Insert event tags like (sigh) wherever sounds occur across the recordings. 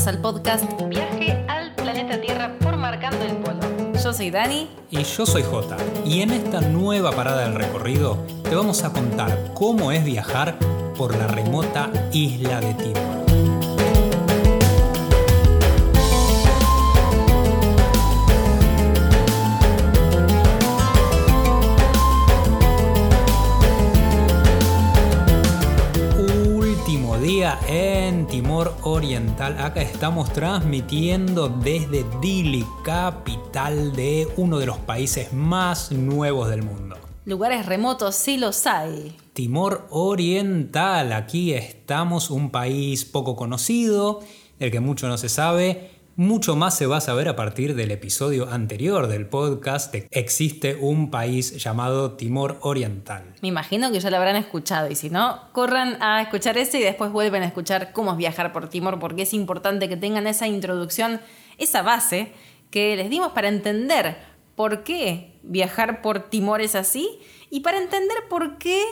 bienvenidos al podcast Viaje al planeta Tierra por Marcando el Polo. Yo soy Dani. Y yo soy Jota. Y en esta nueva parada del recorrido te vamos a contar cómo es viajar por la remota isla de Timor. Día en Timor Oriental. Acá estamos transmitiendo desde Dili, capital de uno de los países más nuevos del mundo. Lugares remotos sí los hay. Timor Oriental, aquí estamos, un país poco conocido, del que mucho no se sabe. Mucho más se va a saber a partir del episodio anterior del podcast de Existe un país llamado Timor Oriental. Me imagino que ya lo habrán escuchado y si no, corran a escuchar ese y después vuelven a escuchar cómo es viajar por Timor porque es importante que tengan esa introducción, esa base que les dimos para entender por qué viajar por Timor es así y para entender por qué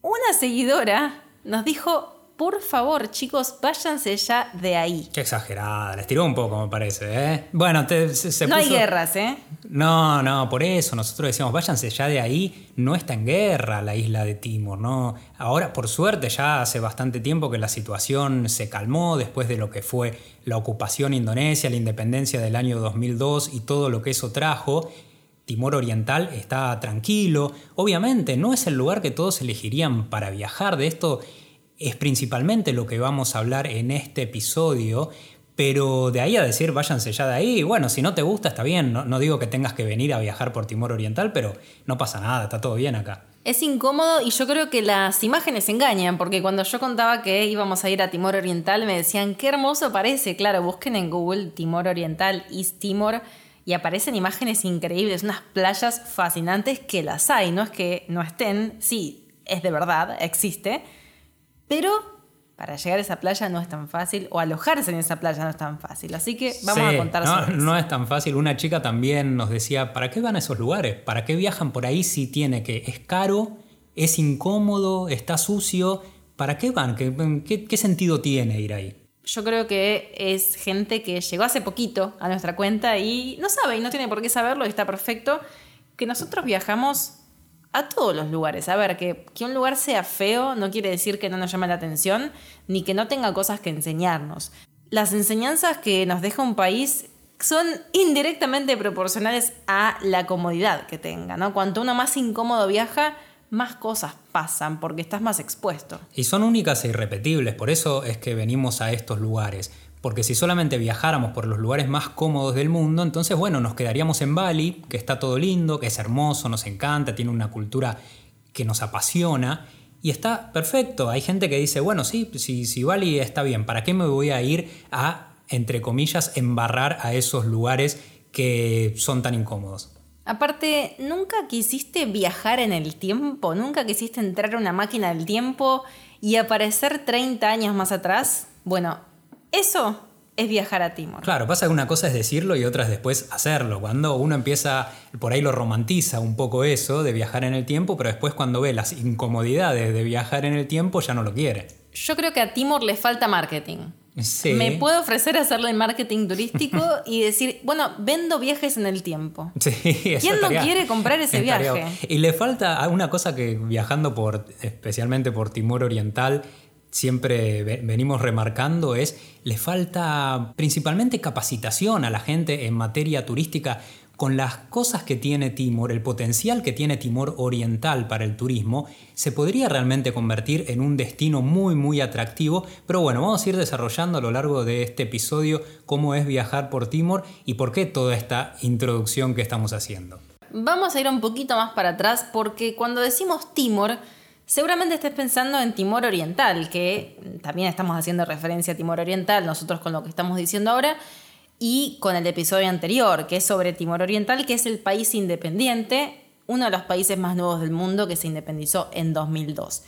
una seguidora nos dijo por favor, chicos, váyanse ya de ahí. Qué exagerada, les tiró un poco, me parece, ¿eh? Bueno, te- se, se no hay guerras, ¿eh? No, no, por eso nosotros decíamos, váyanse ya de ahí, no está en guerra la isla de Timor, ¿no? Ahora, por suerte, ya hace bastante tiempo que la situación se calmó después de lo que fue la ocupación indonesia, la independencia del año 2002 y todo lo que eso trajo. Timor Oriental está tranquilo. Obviamente, no es el lugar que todos elegirían para viajar. De esto es principalmente lo que vamos a hablar en este episodio. Pero de ahí a decir váyanse ya de ahí, bueno, si no te gusta está bien, no, digo que tengas que venir a viajar por Timor Oriental, pero no pasa nada, está todo bien acá. Es incómodo y yo creo que las imágenes engañan, porque cuando yo contaba que íbamos a ir a Timor Oriental me decían, qué hermoso parece. Claro, busquen en Google Timor Oriental, East Timor, y aparecen imágenes increíbles, unas playas fascinantes que las hay, no es que no estén, sí, es de verdad, existe, pero para llegar a esa playa no es tan fácil, o alojarse en esa playa no es tan fácil. Así que vamos Sí, a contar no, sobre eso. no es tan fácil. Una chica también nos decía, ¿para qué van a esos lugares? ¿Para qué viajan por ahí si tiene que es caro, es incómodo, está sucio? ¿Para qué van? ¿Qué, qué- qué sentido tiene ir ahí? Yo creo que es gente que llegó hace poquito a nuestra cuenta y no sabe y no tiene por qué saberlo y está perfecto que nosotros viajamos a todos los lugares. A ver, que, que un lugar sea feo no quiere decir que no nos llame la atención ni que no tenga cosas que enseñarnos. Las enseñanzas que nos deja un país son indirectamente proporcionales a la comodidad que tenga, ¿no? Cuanto uno más incómodo viaja, más cosas pasan porque estás más expuesto. Y son únicas e irrepetibles, por eso es que venimos a estos lugares. Porque si solamente viajáramos por los lugares más cómodos del mundo, entonces bueno, nos quedaríamos en Bali, que está todo lindo, que es hermoso, nos encanta, tiene una cultura que nos apasiona y está perfecto. Hay gente que dice, bueno, sí, si, si Bali está bien, ¿para qué me voy a ir a, entre comillas, embarrar a esos lugares que son tan incómodos? Aparte, ¿nunca quisiste viajar en el tiempo? ¿Nunca quisiste entrar a una máquina del tiempo y aparecer 30 años más atrás? Bueno, eso es viajar a Timor. Claro, pasa que una cosa es decirlo y otra es después hacerlo. Cuando uno empieza, por ahí lo romantiza un poco eso de viajar en el tiempo, pero después cuando ve las incomodidades de viajar en el tiempo ya no lo quiere. Yo creo que a Timor le falta marketing. Sí. Me puedo ofrecer hacerle marketing turístico (laughs) y decir, bueno, vendo viajes en el tiempo. Sí, ¿Quién no quiere comprar ese viaje? Y le falta una cosa que viajando por, especialmente por Timor Oriental, siempre ve- venimos remarcando es, le falta principalmente capacitación a la gente en materia turística con las cosas que tiene Timor, el potencial que tiene Timor Oriental para el turismo, se podría realmente convertir en un destino muy muy atractivo, pero bueno, vamos a ir desarrollando a lo largo de este episodio cómo es viajar por Timor y por qué toda esta introducción que estamos haciendo. Vamos a ir un poquito más para atrás porque cuando decimos Timor, seguramente estés pensando en Timor Oriental, que también estamos haciendo referencia a Timor Oriental, nosotros con lo que estamos diciendo ahora, y con el episodio anterior, que es sobre Timor Oriental, que es el país independiente, uno de los países más nuevos del mundo que se independizó en 2002.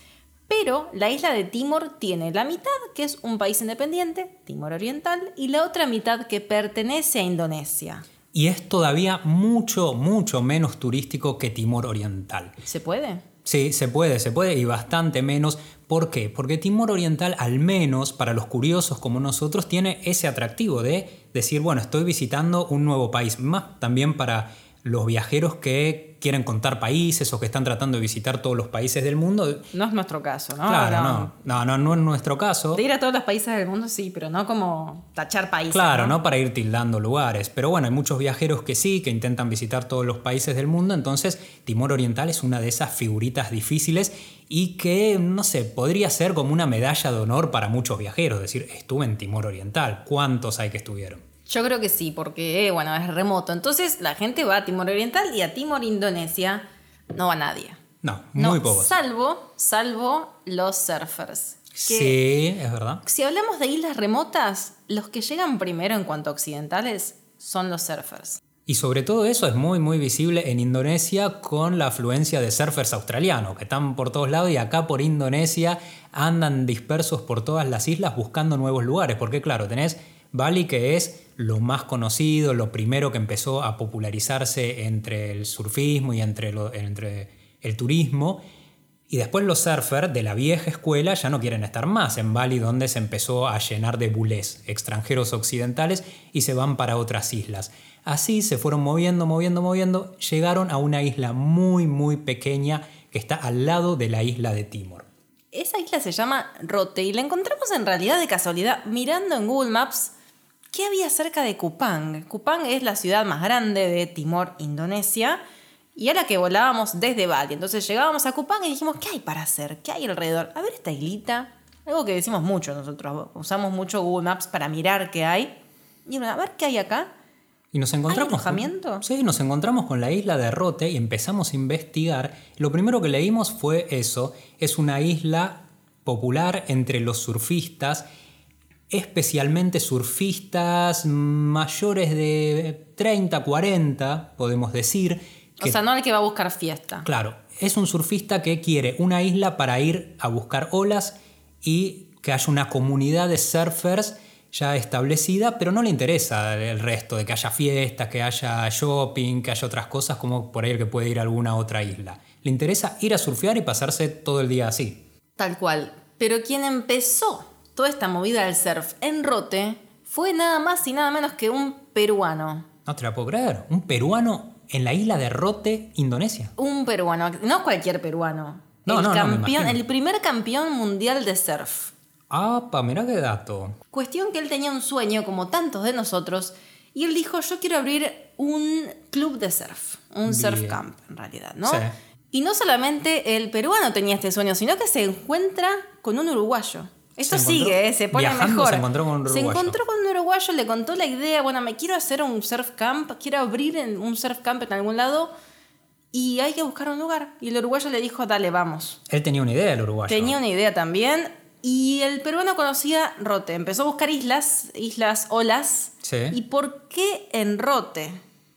Pero la isla de Timor tiene la mitad que es un país independiente, Timor Oriental, y la otra mitad que pertenece a Indonesia. Y es todavía mucho, mucho menos turístico que Timor Oriental. ¿Se puede? Sí, se puede, se puede y bastante menos. ¿Por qué? Porque Timor Oriental, al menos para los curiosos como nosotros, tiene ese atractivo de decir, bueno, estoy visitando un nuevo país. Más también para los viajeros que quieren contar países o que están tratando de visitar todos los países del mundo. No es nuestro caso, ¿no? Claro, no, no, no, no es nuestro caso. De ir a todos los países del mundo sí, pero no como tachar países. Claro, ¿no? para ir tildando lugares. Pero bueno, hay muchos viajeros que sí, que intentan visitar todos los países del mundo, entonces Timor Oriental es una de esas figuritas difíciles y que, no sé, podría ser como una medalla de honor para muchos viajeros, decir, estuve en Timor Oriental, ¿cuántos hay que estuvieron? Yo creo que sí, porque bueno, es remoto. Entonces la gente va a Timor Oriental y a Timor Indonesia no va nadie. No, muy poco. Salvo, salvo los surfers. Sí, es verdad. Si hablamos de islas remotas, los que llegan primero en cuanto a occidentales son los surfers. Y sobre todo eso es muy muy visible en Indonesia con la afluencia de surfers australianos que están por todos lados y acá por Indonesia andan dispersos por todas las islas buscando nuevos lugares. Porque claro, tenés Bali que es lo más conocido, lo primero que empezó a popularizarse entre el surfismo y entre, el turismo. Y después los surfers de la vieja escuela ya no quieren estar más en Bali, donde se empezó a llenar de bulés, extranjeros occidentales, y se van para otras islas. Así se fueron moviendo, moviendo, moviendo, llegaron a una isla muy, muy pequeña que está al lado de la isla de Timor. Esa isla se llama Rote y la encontramos en realidad de casualidad mirando en Google Maps ¿Qué había cerca de Kupang? Kupang es la ciudad más grande de Timor, Indonesia, y era que volábamos desde Bali. Entonces llegábamos a Kupang y dijimos, ¿qué hay para hacer? ¿Qué hay alrededor? A ver esta islita. Algo que decimos mucho nosotros. Usamos mucho Google Maps para mirar qué hay. Y a ver qué hay acá. Y nos encontramos. ¿Hay alojamiento? sí, nos encontramos con la isla de Rote y empezamos a investigar. Lo primero que leímos fue eso. Es una isla popular entre los surfistas especialmente surfistas mayores de 30, 40, podemos decir. o sea, no el que va a buscar fiesta. Claro, es un surfista que quiere una isla para ir a buscar olas y que haya una comunidad de surfers ya establecida, pero no le interesa el resto, de que haya fiestas, que haya shopping, que haya otras cosas como por ahí el que puede ir a alguna otra isla. Le interesa ir a surfear y pasarse todo el día así. Tal cual. Pero quien empezó toda esta movida del surf en Rote fue nada más y nada menos que un peruano. No te la puedo creer. Un peruano en la isla de Rote, Indonesia. Un peruano, no cualquier peruano. No, el no, campeón, el primer campeón mundial de surf. Ah, pa, mira qué dato. Cuestión que él tenía un sueño, como tantos de nosotros, y él dijo, yo quiero abrir un club de surf, un surf camp en realidad, ¿no? Sí. Y no solamente el peruano tenía este sueño, sino que se encuentra con un uruguayo. Esto sigue, ¿eh? se pone mejor. Se encontró con un uruguayo. Se encontró con un uruguayo, le contó la idea, bueno, me quiero hacer un surf camp, quiero abrir un surf camp en algún lado y hay que buscar un lugar. Y el uruguayo le dijo, dale, vamos. Él tenía una idea, el uruguayo. Tenía una idea también. Y el peruano conocía Rote. Empezó a buscar islas, islas, olas. Sí. ¿Y por qué en Rote?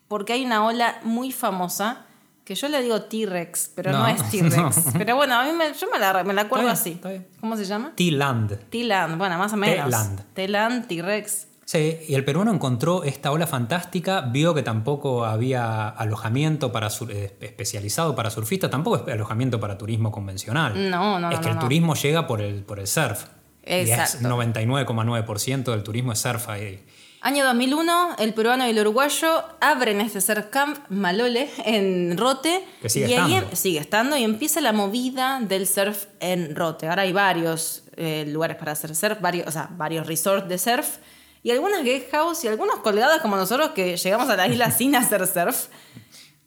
Porque hay una ola muy famosa que yo le digo T-Rex, pero no, es T-Rex. (laughs) Pero bueno, a mí me, yo me la, me la acuerdo así. ¿Cómo se llama? T-Land. T-Land, bueno, más o menos. T-Land. T-Land, T-Rex. Sí, y el peruano encontró esta ola fantástica, vio que tampoco había alojamiento para eh, especializado para surfistas, tampoco es alojamiento para turismo convencional. No, no, Es que el turismo llega por el, por el surf. Exacto. Y es 99,9% del turismo es surf ahí. Año 2001, el peruano y el uruguayo abren este surf camp Malole en Rote. Que sigue y ahí estando. em- sigue estando y empieza la movida del surf en Rote. Ahora hay varios eh, lugares para hacer surf, varios, o sea, varios resorts de surf. Y algunas guest house y algunos colgados como nosotros que llegamos a la isla (laughs) sin hacer surf.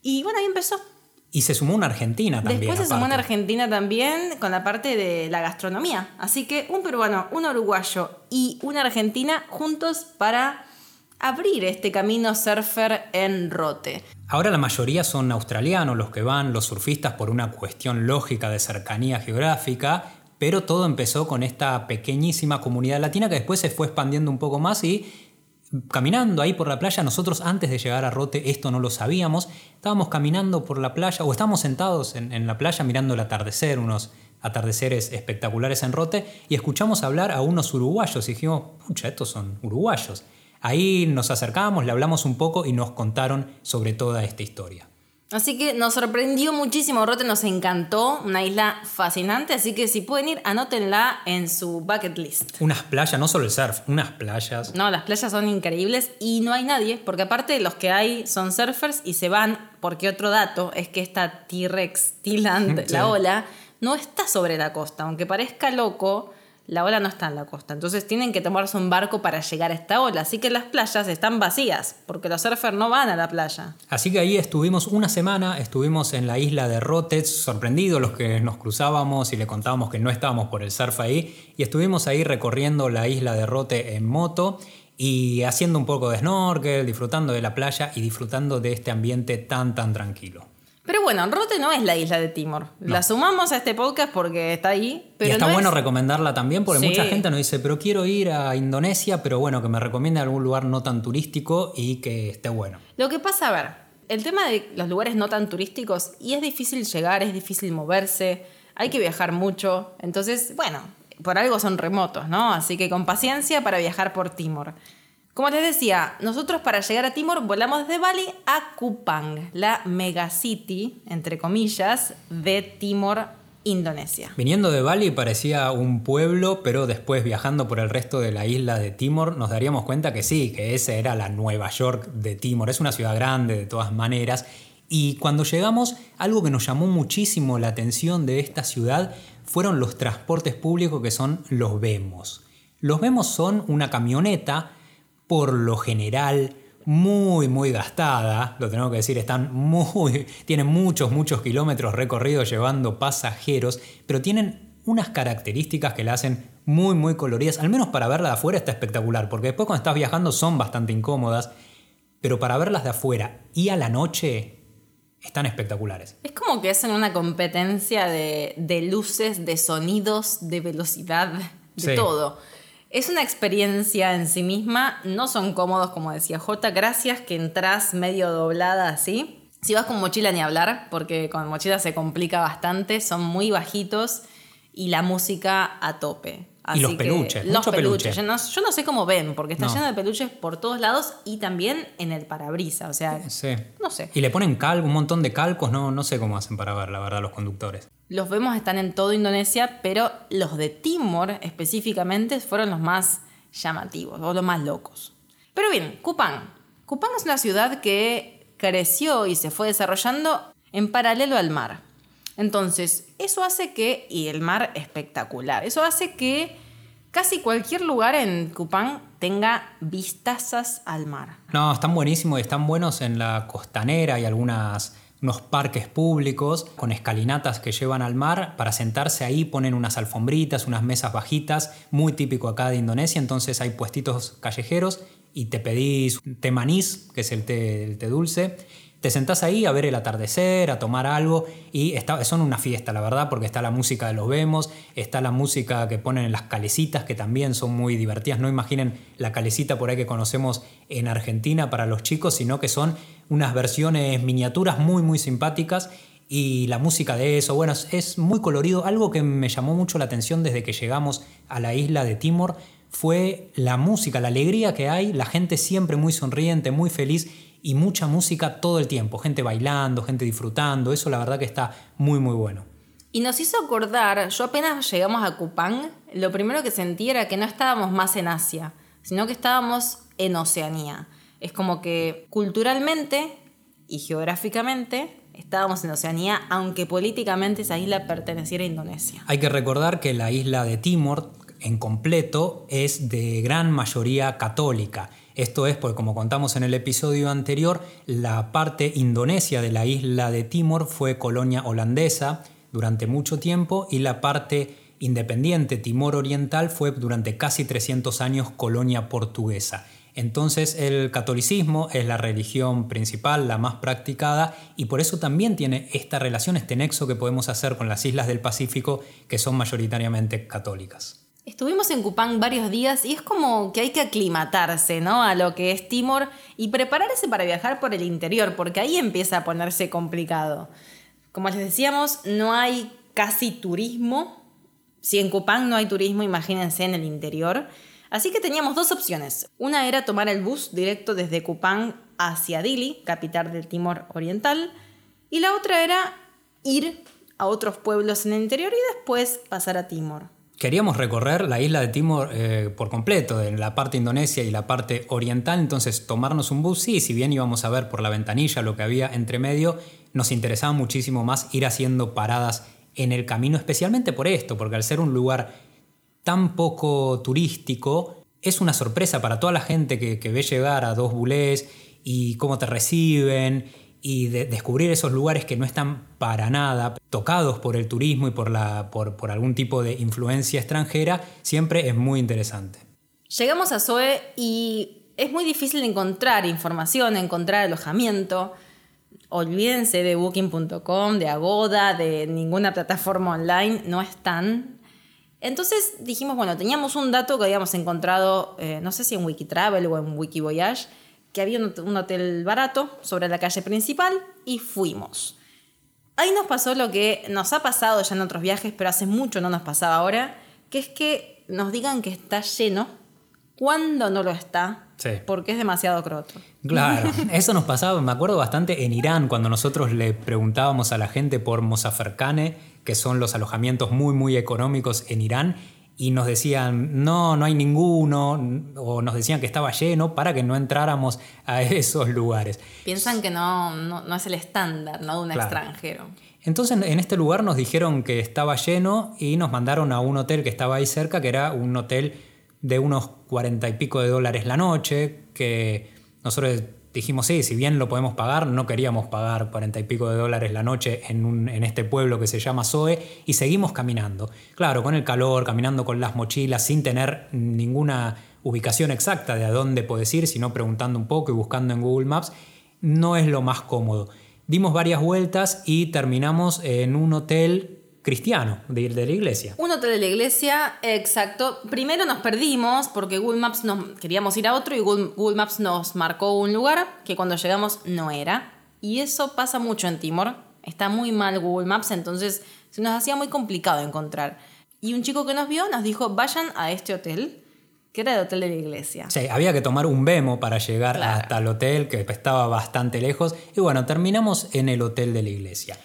Y bueno, ahí empezó. Y se sumó una Argentina también. Después se sumó una. Argentina también con la parte de la gastronomía. Así que un peruano, un uruguayo y una argentina juntos para abrir este camino surfer en Rote. Ahora la mayoría son australianos los que van, los surfistas por una cuestión lógica de cercanía geográfica, pero todo empezó con esta pequeñísima comunidad latina que después se fue expandiendo un poco más y caminando ahí por la playa, nosotros antes de llegar a Rote esto no lo sabíamos, estábamos caminando por la playa o estábamos sentados en, en la playa mirando el atardecer, unos atardeceres espectaculares en Rote y escuchamos hablar a unos uruguayos y dijimos, pucha, estos son uruguayos. Ahí nos acercamos, le hablamos un poco y nos contaron sobre toda esta historia. Así que nos sorprendió muchísimo, Rote nos encantó, una isla fascinante, así que si pueden ir, anótenla en su bucket list. Unas playas, no solo el surf, unas playas. No, las playas son increíbles y no hay nadie, porque aparte los que hay son surfers y se van, porque otro dato es que esta T-Rex, T-Land, Sí. la ola, no está sobre la costa, aunque parezca loco, la ola no está en la costa. Entonces tienen que tomarse un barco para llegar a esta ola, así que las playas están vacías, porque los surfers no van a la playa. Así que ahí estuvimos una semana, estuvimos en la isla de Rotes, sorprendidos los que nos cruzábamos y le contábamos que no estábamos por el surf ahí, y estuvimos ahí recorriendo la isla de Rote en moto y haciendo un poco de snorkel, disfrutando de la playa y disfrutando de este ambiente tan tan tranquilo. Pero bueno, Rote no es la isla de Timor. La sumamos a este podcast porque está ahí. Pero y está no bueno es- recomendarla también porque Sí. mucha gente nos dice, pero quiero ir a Indonesia, pero bueno, que me recomiende algún lugar no tan turístico y que esté bueno. Lo que pasa, a ver, el tema de los lugares no tan turísticos, y es difícil llegar, es difícil moverse, hay que viajar mucho. Entonces, bueno, por algo son remotos, ¿no? Así que con paciencia para viajar por Timor. Como les decía, nosotros para llegar a Timor volamos desde Bali a Kupang, la megacity, entre comillas, de Timor, Indonesia. Viniendo de Bali parecía un pueblo, pero después viajando por el resto de la isla de Timor nos daríamos cuenta que sí, que esa era la Nueva York de Timor. Es una ciudad grande de todas maneras. Y cuando llegamos, algo que nos llamó muchísimo la atención de esta ciudad fueron los transportes públicos que son los Vemos. Los Vemos son una camioneta, por lo general, muy, muy gastada, lo tengo que decir, están muy, (laughs) tienen muchos, muchos kilómetros recorridos llevando pasajeros, pero tienen unas características que la hacen muy, muy coloridas, al menos para verla de afuera está espectacular, porque después cuando estás viajando son bastante incómodas, pero para verlas de afuera y a la noche están espectaculares. Es como que hacen una competencia de, de luces, de sonidos, de velocidad, de Sí. todo. Es una experiencia en sí misma, no son cómodos como decía J, gracias que entras medio doblada así. Si vas con mochila ni hablar, porque con mochila se complica bastante, son muy bajitos y la música a tope. Y los peluches, los peluches. peluche. Yo no, yo no sé cómo ven, porque está No. lleno de peluches por todos lados y también en el parabrisa. O sea, Sí. no sé. Y le ponen calco, un montón de calcos, no, no sé cómo hacen para ver, la verdad, los conductores. Los vemos están en todo Indonesia, pero los de Timor específicamente fueron los más llamativos o los más locos. Pero bien, Kupang. Kupang es una ciudad que creció y se fue desarrollando en paralelo al mar. Entonces, eso hace que, y el mar espectacular, eso hace que casi cualquier lugar en Kupang tenga vistazas al mar. No, están buenísimos y están buenos en la costanera y algunas unos parques públicos con escalinatas que llevan al mar. Para sentarse ahí ponen unas alfombritas, unas mesas bajitas, muy típico acá de Indonesia. Entonces hay puestitos callejeros y te pedís té manís, que es el té, el té dulce. Te sentás ahí a ver el atardecer, a tomar algo y está, son una fiesta, la verdad, porque está la música de los vemos, está la música que ponen en las calecitas, que también son muy divertidas. No imaginen la calecita por ahí que conocemos en Argentina para los chicos, sino que son unas versiones miniaturas muy, muy simpáticas y la música de eso, bueno, es, es muy colorido. Algo que me llamó mucho la atención desde que llegamos a la isla de Timor fue la música, la alegría que hay, la gente siempre muy sonriente, muy feliz y mucha música todo el tiempo, gente bailando, gente disfrutando, eso la verdad que está muy muy bueno. Y nos hizo acordar, yo apenas llegamos a Kupang, lo primero que sentí era que no estábamos más en Asia, sino que estábamos en Oceanía. Es como que culturalmente y geográficamente estábamos en Oceanía, aunque políticamente esa isla perteneciera a Indonesia. Hay que recordar que la isla de Timor en completo es de gran mayoría católica. Esto es porque, como contamos en el episodio anterior, la parte indonesia de la isla de Timor fue colonia holandesa durante mucho tiempo y la parte independiente Timor Oriental fue durante casi 300 años colonia portuguesa. Entonces el catolicismo es la religión principal, la más practicada, y por eso también tiene esta relación, este nexo que podemos hacer con las islas del Pacífico, que son mayoritariamente católicas. Estuvimos en Kupang varios días y es como que hay que aclimatarse ¿no? a lo que es Timor y prepararse para viajar por el interior, porque ahí empieza a ponerse complicado. Como les decíamos, no hay casi turismo. Si en Kupang no hay turismo, imagínense en el interior. Así que teníamos dos opciones. Una era tomar el bus directo desde Kupang hacia Dili, capital del Timor Oriental, Y la otra era ir a otros pueblos en el interior y después pasar a Timor. Queríamos recorrer la isla de Timor eh, por completo, en la parte indonesia y la parte oriental, entonces tomarnos un bus, sí, si bien íbamos a ver por la ventanilla lo que había entre medio, nos interesaba muchísimo más ir haciendo paradas en el camino, especialmente por esto, porque al ser un lugar tan poco turístico, es una sorpresa para toda la gente que, que ve llegar a dos bulés y cómo te reciben y de descubrir esos lugares que no están para nada tocados por el turismo y por, algún tipo de influencia extranjera, siempre es muy interesante. Llegamos a Zoe y es muy difícil encontrar información, encontrar alojamiento. Olvídense de booking.com, de Agoda, de ninguna plataforma online, no están. Entonces dijimos, bueno, teníamos un dato que habíamos encontrado, eh, no sé si en Wikitravel o en Wikivoyage, que había un hotel barato sobre la calle principal y fuimos. Ahí nos pasó lo que nos ha pasado ya en otros viajes, pero hace mucho no nos pasaba ahora, que es que nos digan que está lleno cuando no lo está, porque es demasiado croto. Claro, (laughs) eso nos pasaba, me acuerdo bastante en Irán, cuando nosotros le preguntábamos a la gente por Mosaferkane, que son los alojamientos muy, muy económicos en Irán, y nos decían, no, no hay ninguno, o nos decían que estaba lleno para que no entráramos a (laughs) esos lugares. Piensan que no, no, es el estándar ¿no? de un extranjero. Entonces en este lugar nos dijeron que estaba lleno y nos mandaron a un hotel que estaba ahí cerca, que era un hotel de unos cuarenta y pico de dólares la noche, que nosotros dijimos, sí, si bien lo podemos pagar, no queríamos pagar cuarenta y pico de dólares la noche en, en, este pueblo que se llama Zoe y seguimos caminando. Claro, con el calor, caminando con las mochilas, sin tener ninguna ubicación exacta de a dónde puedes ir, sino preguntando un poco y buscando en Google Maps, no es lo más cómodo. Dimos varias vueltas y terminamos en un hotel cristiano de ir de la iglesia. Un hotel de la iglesia, exacto. Primero nos perdimos porque Google Maps nos queríamos ir a otro y Google, Maps nos marcó un lugar que cuando llegamos no era. Y eso pasa mucho en Timor. Está muy mal Google Maps, entonces se nos hacía muy complicado encontrar. Y un chico que nos vio nos dijo, vayan a este hotel, que era el hotel de la iglesia. Sí, había que tomar un Vemo para llegar hasta el hotel, que estaba bastante lejos. Y bueno, terminamos en el hotel de la iglesia.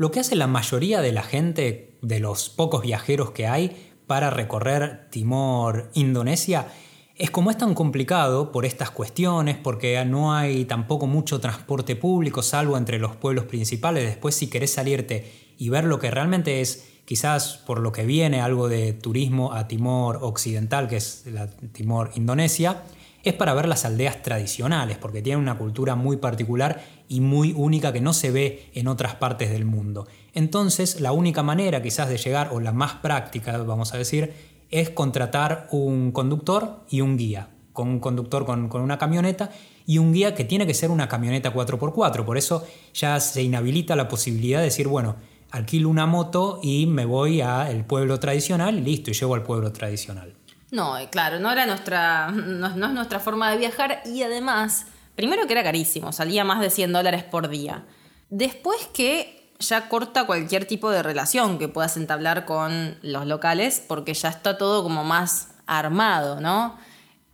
Lo que hace la mayoría de la gente, de los pocos viajeros que hay para recorrer Timor, Indonesia, es como es tan complicado por estas cuestiones, porque no hay tampoco mucho transporte público, salvo entre los pueblos principales. Después, si querés salirte y ver lo que realmente es, quizás por lo que viene, algo de turismo a Timor Occidental, que es la Timor Indonesia, es para ver las aldeas tradicionales, porque tienen una cultura muy particular y muy única que no se ve en otras partes del mundo. Entonces, la única manera quizás de llegar, o la más práctica, vamos a decir, es contratar un conductor y un guía, con un conductor con, una camioneta y un guía que tiene que ser una camioneta 4x4. Por eso ya se inhabilita la posibilidad de decir, bueno, alquilo una moto y me voy al pueblo tradicional y listo, y llego al pueblo tradicional. No, eh, claro, no era nuestra, no, es nuestra forma de viajar y además, primero que era carísimo, salía más de 100 dólares por día. Después que ya corta cualquier tipo de relación que puedas entablar con los locales porque ya está todo como más armado, ¿no?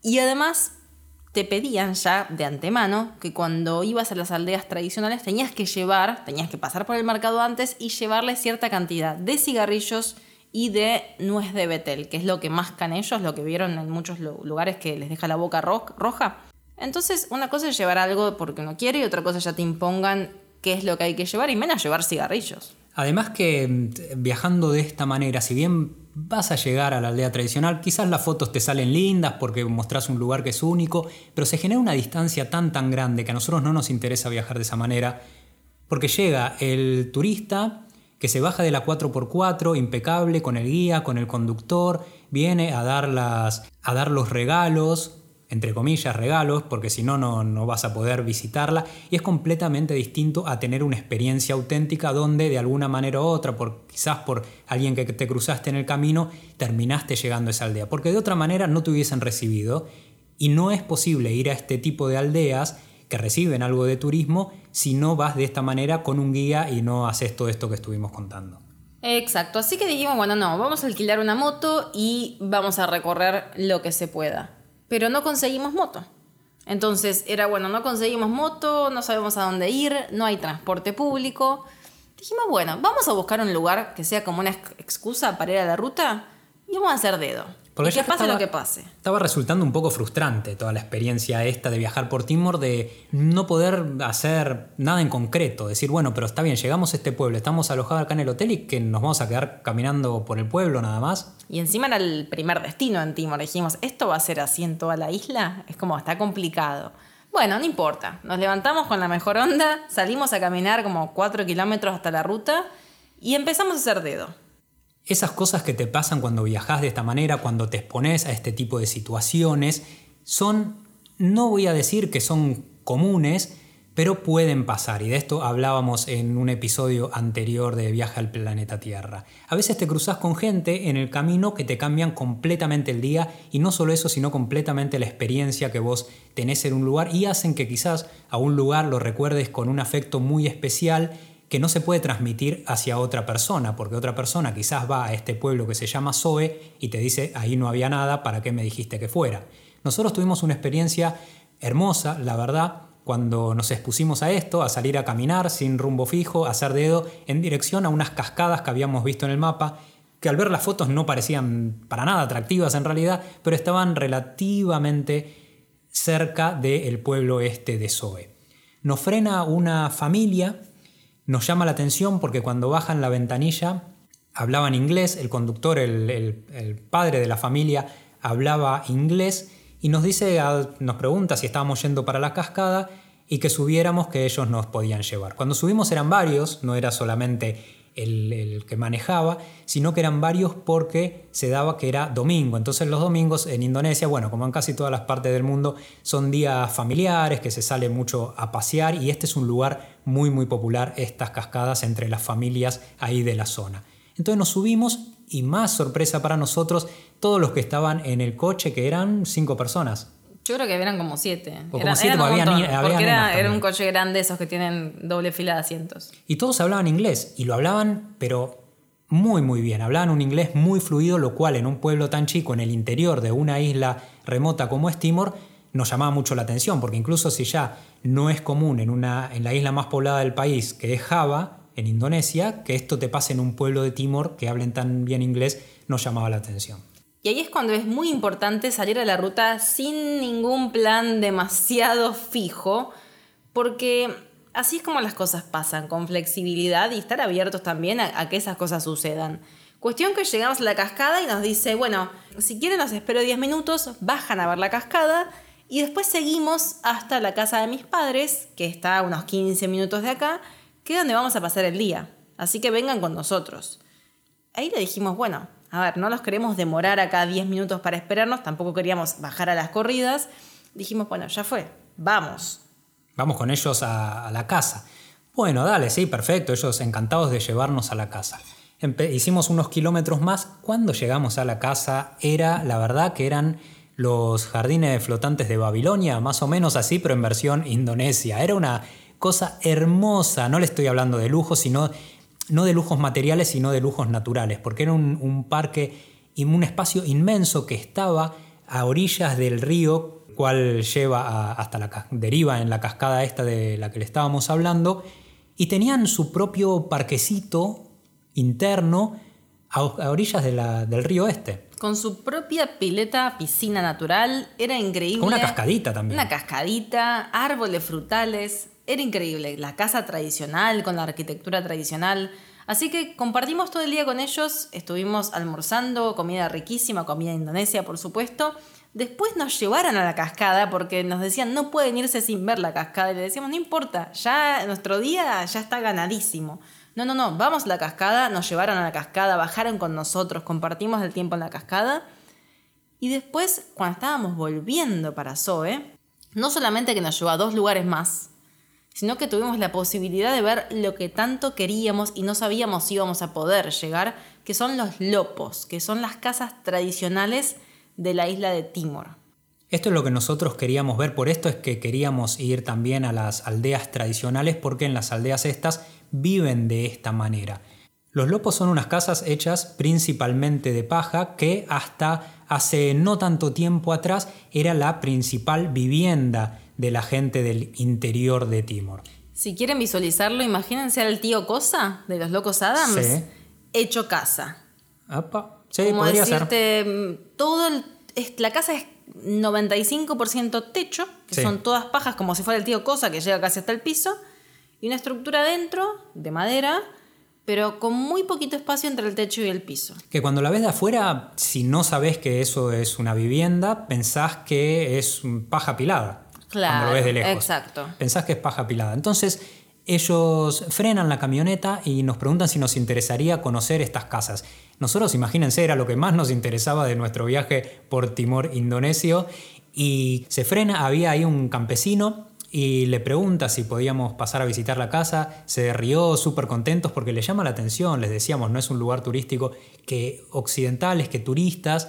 Y además te pedían ya de antemano que cuando ibas a las aldeas tradicionales tenías que llevar, tenías que pasar por el mercado antes y llevarle cierta cantidad de cigarrillos y de nuez de betel, que es lo que mascan ellos, lo que vieron en muchos lugares que les deja la boca roja. Entonces, una cosa es llevar algo porque uno quiere y otra cosa ya te impongan qué es lo que hay que llevar y menos llevar cigarrillos. Además que mm, viajando de esta manera, si bien vas a llegar a la aldea tradicional, quizás las fotos te salen lindas porque mostrás un lugar que es único, pero se genera una distancia tan tan grande que a nosotros no nos interesa viajar de esa manera, porque llega el turista que se baja de la 4x4 impecable con el guía, con el conductor, viene a dar, las, a dar los regalos, entre comillas regalos, porque si no, no vas a poder visitarla, y es completamente distinto a tener una experiencia auténtica donde de alguna manera u otra, por, quizás por alguien que te cruzaste en el camino, terminaste llegando a esa aldea, porque de otra manera no te hubiesen recibido, y no es posible ir a este tipo de aldeas que reciben algo de turismo si no vas de esta manera con un guía y no haces todo esto que estuvimos contando. Exacto, así que dijimos, bueno, no, vamos a alquilar una moto y vamos a recorrer lo que se pueda. Pero no conseguimos moto. Entonces era, bueno, no conseguimos moto, no sabemos a dónde ir, no hay transporte público. Dijimos, bueno, vamos a buscar un lugar que sea como una excusa para ir a la ruta y vamos a hacer dedo. Porque que pase lo que pase. Estaba resultando un poco frustrante toda la experiencia esta de viajar por Timor, de no poder hacer nada en concreto. Decir, bueno, pero está bien, llegamos a este pueblo, estamos alojados acá en el hotel y que nos vamos a quedar caminando por el pueblo nada más. Y encima era el primer destino en Timor. Dijimos, ¿esto va a ser así en toda la isla? Es como, está complicado. Bueno, no importa. Nos levantamos con la mejor onda, salimos a caminar como 4 kilómetros hasta la ruta y empezamos a hacer dedo. Esas cosas que te pasan cuando viajas de esta manera, cuando te expones a este tipo de situaciones, son, no voy a decir que son comunes, pero pueden pasar. Y de esto hablábamos en un episodio anterior de Viaje al planeta Tierra. A veces te cruzas con gente en el camino que te cambian completamente el día y no solo eso, sino completamente la experiencia que vos tenés en un lugar y hacen que quizás a un lugar lo recuerdes con un afecto muy especial que no se puede transmitir hacia otra persona, porque otra persona quizás va a este pueblo que se llama Zoe y te dice, ahí no había nada, ¿para qué me dijiste que fuera? Nosotros tuvimos una experiencia hermosa, la verdad, cuando nos expusimos a esto, a salir a caminar sin rumbo fijo, a hacer dedo en dirección a unas cascadas que habíamos visto en el mapa, que al ver las fotos no parecían para nada atractivas en realidad, pero estaban relativamente cerca del pueblo este de Zoe. Nos frena una familia nos llama la atención porque cuando bajan la ventanilla hablaban inglés, el conductor, el, padre de la familia, hablaba inglés y nos dice, nos pregunta si estábamos yendo para la cascada y que subiéramos que ellos nos podían llevar. Cuando subimos eran varios, no era solamente el, que manejaba, sino que eran varios porque se daba que era domingo. Entonces los domingos en Indonesia, bueno, como en casi todas las partes del mundo, son días familiares, que se sale mucho a pasear y este es un lugar muy muy popular, estas cascadas entre las familias ahí de la zona. Entonces nos subimos y más sorpresa para nosotros, todos los que estaban en el coche, que eran cinco personas. Yo creo que eran como siete. como siete, porque era, un coche grande esos que tienen doble fila de asientos. Y todos hablaban inglés, y lo hablaban, pero muy muy bien. Hablaban un inglés muy fluido, lo cual en un pueblo tan chico, en el interior de una isla remota como es Timor, nos llamaba mucho la atención, porque incluso si ya no es común en, una, en la isla más poblada del país, que es Java, en Indonesia, que esto te pase en un pueblo de Timor que hablen tan bien inglés, nos llamaba la atención. Y ahí es cuando es muy importante salir a la ruta sin ningún plan demasiado fijo, porque así es como las cosas pasan, con flexibilidad y estar abiertos también a, que esas cosas sucedan. Cuestión que llegamos a la cascada y nos dice, bueno, si quieren los espero 10 minutos, bajan a ver la cascada y después seguimos hasta la casa de mis padres, que está a unos 15 minutos de acá, que es donde vamos a pasar el día. Así que vengan con nosotros. Ahí le dijimos, bueno, a ver, no los queremos demorar acá 10 minutos para esperarnos, tampoco queríamos bajar a las corridas. Dijimos, bueno, ya fue, vamos. Vamos con ellos a, la casa. Bueno, dale, sí, perfecto, ellos encantados de llevarnos a la casa. hicimos unos kilómetros más. Cuando llegamos a la casa era, la verdad, que eran los jardines flotantes de Babilonia, más o menos así, pero en versión indonesia. Era una cosa hermosa, no le estoy hablando de lujo, sino no de lujos materiales, sino de lujos naturales, porque era un, parque y un espacio inmenso que estaba a orillas del río, cual lleva hasta la deriva en la cascada esta de la que le estábamos hablando, y tenían su propio parquecito interno a, orillas del río este. Con su propia pileta, piscina natural, era increíble. Con una cascadita también. Una cascadita, árboles frutales, era increíble, la casa tradicional, con la arquitectura tradicional. Así que compartimos todo el día con ellos, estuvimos almorzando, comida riquísima, comida indonesia, por supuesto. Después nos llevaron a la cascada porque nos decían no pueden irse sin ver la cascada. Y le decíamos, no importa, ya nuestro día ya está ganadísimo. No, no, no, vamos a la cascada, nos llevaron a la cascada, bajaron con nosotros, compartimos el tiempo en la cascada. Y después, cuando estábamos volviendo para Zoe, no solamente que nos llevó a dos lugares más, sino que tuvimos la posibilidad de ver lo que tanto queríamos y no sabíamos si íbamos a poder llegar, que son los lopos, que son las casas tradicionales de la isla de Timor. Esto es lo que nosotros queríamos ver, por esto es que queríamos ir también a las aldeas tradicionales, porque en las aldeas estas viven de esta manera. Los lopos son unas casas hechas principalmente de paja que hasta hace no tanto tiempo atrás era la principal vivienda de la gente del interior de Timor. Si quieren visualizarlo, imagínense al tío Cosa de los Locos Adams hecho casa. Sí, podría decirte, mm, todo la casa es 95% techo, que son todas pajas como si fuera el tío Cosa que llega casi hasta el piso, y una estructura dentro de madera pero con muy poquito espacio entre el techo y el piso. Que cuando la ves de afuera, si no sabes que eso es una vivienda, pensás que es paja pilada. Claro. Cuando lo ves de lejos. Exacto. Pensás que es paja pilada. Entonces, ellos frenan la camioneta y nos preguntan si nos interesaría conocer estas casas. Nosotros, imagínense, era lo que más nos interesaba de nuestro viaje por Timor Indonesio. Y se frena, había ahí un campesino y le pregunta si podíamos pasar a visitar la casa, se rió súper contentos porque le llama la atención, les decíamos, no es un lugar turístico, que occidentales, que turistas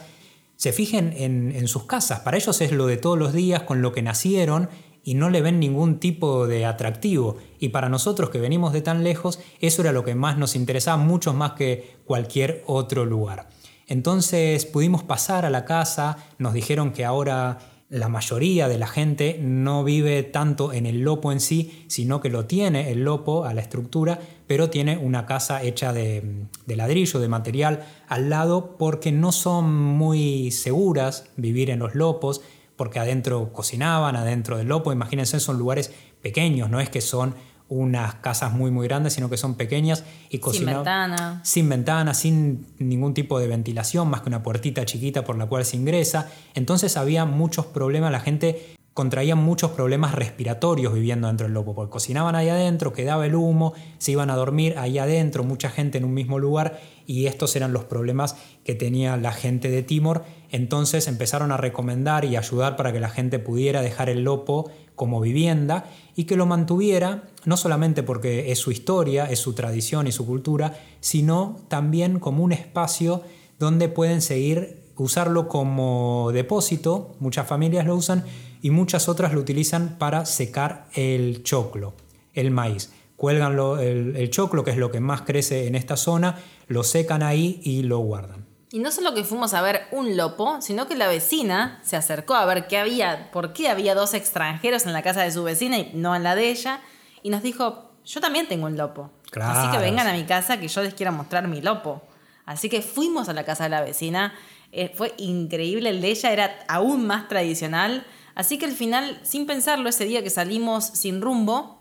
se fijen en, sus casas, para ellos es lo de todos los días, con lo que nacieron y no le ven ningún tipo de atractivo. Y para nosotros que venimos de tan lejos, eso era lo que más nos interesaba, mucho más que cualquier otro lugar. Entonces pudimos pasar a la casa, nos dijeron que ahora la mayoría de la gente no vive tanto en el lopo en sí, sino que lo tiene el lopo a la estructura, pero tiene una casa hecha de, ladrillo, de material al lado, porque no son muy seguras vivir en los lopos, porque adentro cocinaban, adentro del lopo, imagínense, son lugares pequeños, no es que son unas casas muy muy grandes, sino que son pequeñas y cocinaban. Sin ventana. Sin ventana, sin ningún tipo de ventilación, más que una puertita chiquita por la cual se ingresa. Entonces había muchos problemas, la gente contraía muchos problemas respiratorios viviendo dentro del lopo, porque cocinaban ahí adentro, quedaba el humo, se iban a dormir ahí adentro, mucha gente en un mismo lugar, y estos eran los problemas que tenía la gente de Timor. Entonces empezaron a recomendar y ayudar para que la gente pudiera dejar el lopo como vivienda y que lo mantuviera no solamente porque es su historia, es su tradición y su cultura, sino también como un espacio donde pueden seguir usarlo como depósito, muchas familias lo usan y muchas otras lo utilizan para secar el choclo, el maíz. Cuelgan el, el choclo, que es lo que más crece en esta zona, lo secan ahí y lo guardan. Y no solo que fuimos a ver un lopo, sino que la vecina se acercó a ver qué había, por qué había dos extranjeros en la casa de su vecina y no en la de ella, y nos dijo, yo también tengo un lopo. Así que vengan a mi casa que yo les quiero mostrar mi lopo. Así que fuimos a la casa de la vecina, eh, fue increíble, el de ella era aún más tradicional, así que al final, sin pensarlo, ese día que salimos sin rumbo,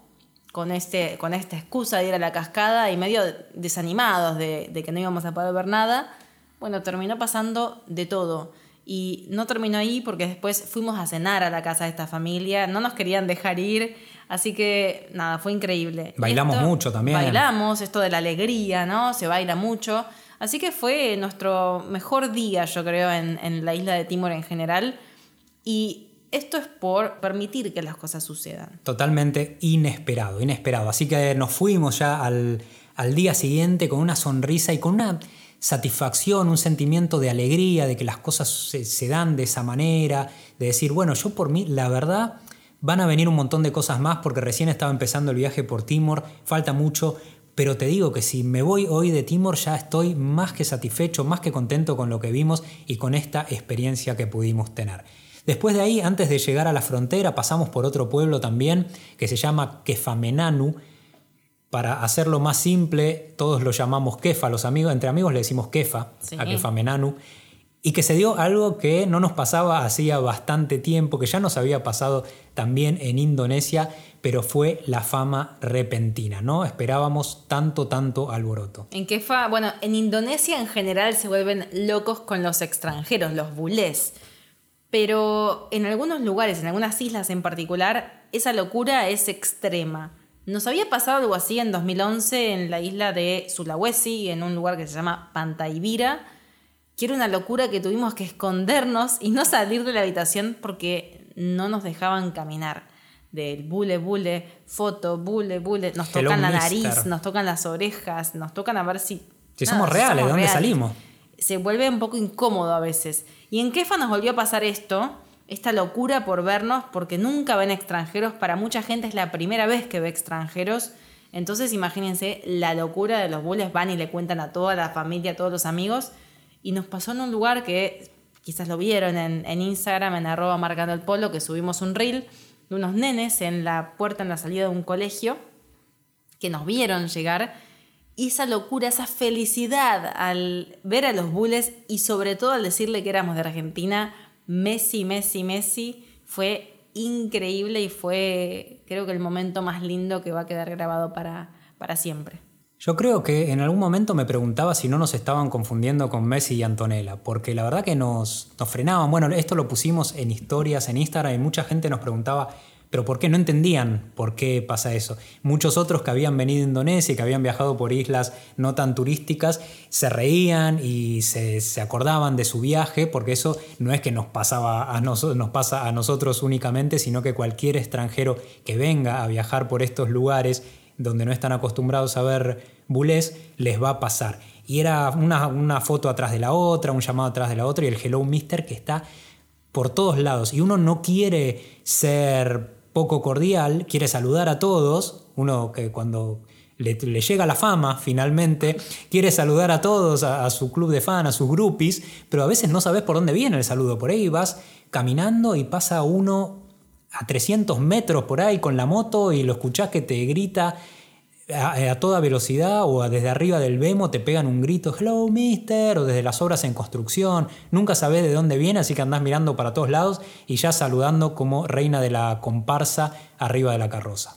con, este, con esta excusa de ir a la cascada y medio desanimados de, de que no íbamos a poder ver nada, bueno, terminó pasando de todo. Y no terminó ahí porque después fuimos a cenar a la casa de esta familia, no nos querían dejar ir, así que nada, fue increíble. Bailamos mucho también. Bailamos, esto de la alegría, ¿no? Se baila mucho. Así que fue nuestro mejor día, yo creo, en, la isla de Timor en general. Y esto es por permitir que las cosas sucedan. Totalmente inesperado, inesperado. Así que nos fuimos ya al día siguiente con una sonrisa y con una satisfacción, un sentimiento de alegría, de que las cosas se, dan de esa manera, de decir, bueno, yo por mí, la verdad, van a venir un montón de cosas más porque recién estaba empezando el viaje por Timor, falta mucho, pero te digo que si me voy hoy de Timor ya estoy más que satisfecho, más que contento con lo que vimos y con esta experiencia que pudimos tener. Después de ahí, antes de llegar a la frontera, pasamos por otro pueblo también que se llama Kefamenanu, para hacerlo más simple, todos lo llamamos kefa, los amigos, entre amigos le decimos kefa, a kefa menanu, y que se dio algo que no nos pasaba hacía bastante tiempo, que ya nos había pasado también en Indonesia, pero fue la fama repentina, ¿no? Esperábamos tanto, tanto alboroto. En Kefa, bueno, en Indonesia en general se vuelven locos con los extranjeros, los bulés. Pero en algunos lugares, en algunas islas en particular, esa locura es extrema. Nos había pasado algo así en 2011 en la isla de Sulawesi, en un lugar que se llama Pantaibira, que era una locura que tuvimos que escondernos y no salir de la habitación porque no nos dejaban caminar. Del bule, bule, foto, bule, bule, nos tocan la nariz, nos tocan las orejas, nos tocan a ver si... Si somos reales, ¿de dónde salimos? Se vuelve un poco incómodo a veces. Y en Kefa nos volvió a pasar esto esta locura por vernos, porque nunca ven extranjeros, para mucha gente es la primera vez que ve extranjeros, Entonces imagínense la locura de los bulles, van y le cuentan a toda la familia, a todos los amigos. Y nos pasó en un lugar que quizás lo vieron en, Instagram, en arroba marcando el polo, que subimos un reel de unos nenes en la puerta, en la salida de un colegio, que nos vieron llegar. Y esa locura, esa felicidad al ver a los bulles y sobre todo al decirle que éramos de Argentina, Messi, Messi, Messi, fue increíble y fue creo que el momento más lindo que va a quedar grabado para, para siempre. Yo creo que en algún momento me preguntaba si no nos estaban confundiendo con Messi y Antonella, porque la verdad que nos, nos frenaban. Bueno, esto lo pusimos en historias en Instagram y mucha gente nos preguntaba, pero ¿por qué no entendían por qué pasa eso? Muchos otros que habían venido a Indonesia y que habían viajado por islas no tan turísticas se reían y se, acordaban de su viaje, porque eso no es que nos, pasaba nos pasa a nosotros únicamente, sino que cualquier extranjero que venga a viajar por estos lugares donde no están acostumbrados a ver bulés, les va a pasar. Y era una, una foto atrás de la otra, un llamado atrás de la otra y el Hello Mister que está por todos lados. Y uno no quiere ser poco cordial, quiere saludar a todos, uno que cuando le, llega la fama finalmente, quiere saludar a todos, a, su club de fan, a sus groupies, pero a veces no sabes por dónde viene el saludo. Por ahí vas caminando y pasa uno a 300 metros por ahí con la moto y lo escuchás que te grita a, toda velocidad o desde arriba del Vemo te pegan un grito, hello mister, o desde las obras en construcción, nunca sabes de dónde viene, así que andás mirando para todos lados y ya saludando como reina de la comparsa arriba de la carroza.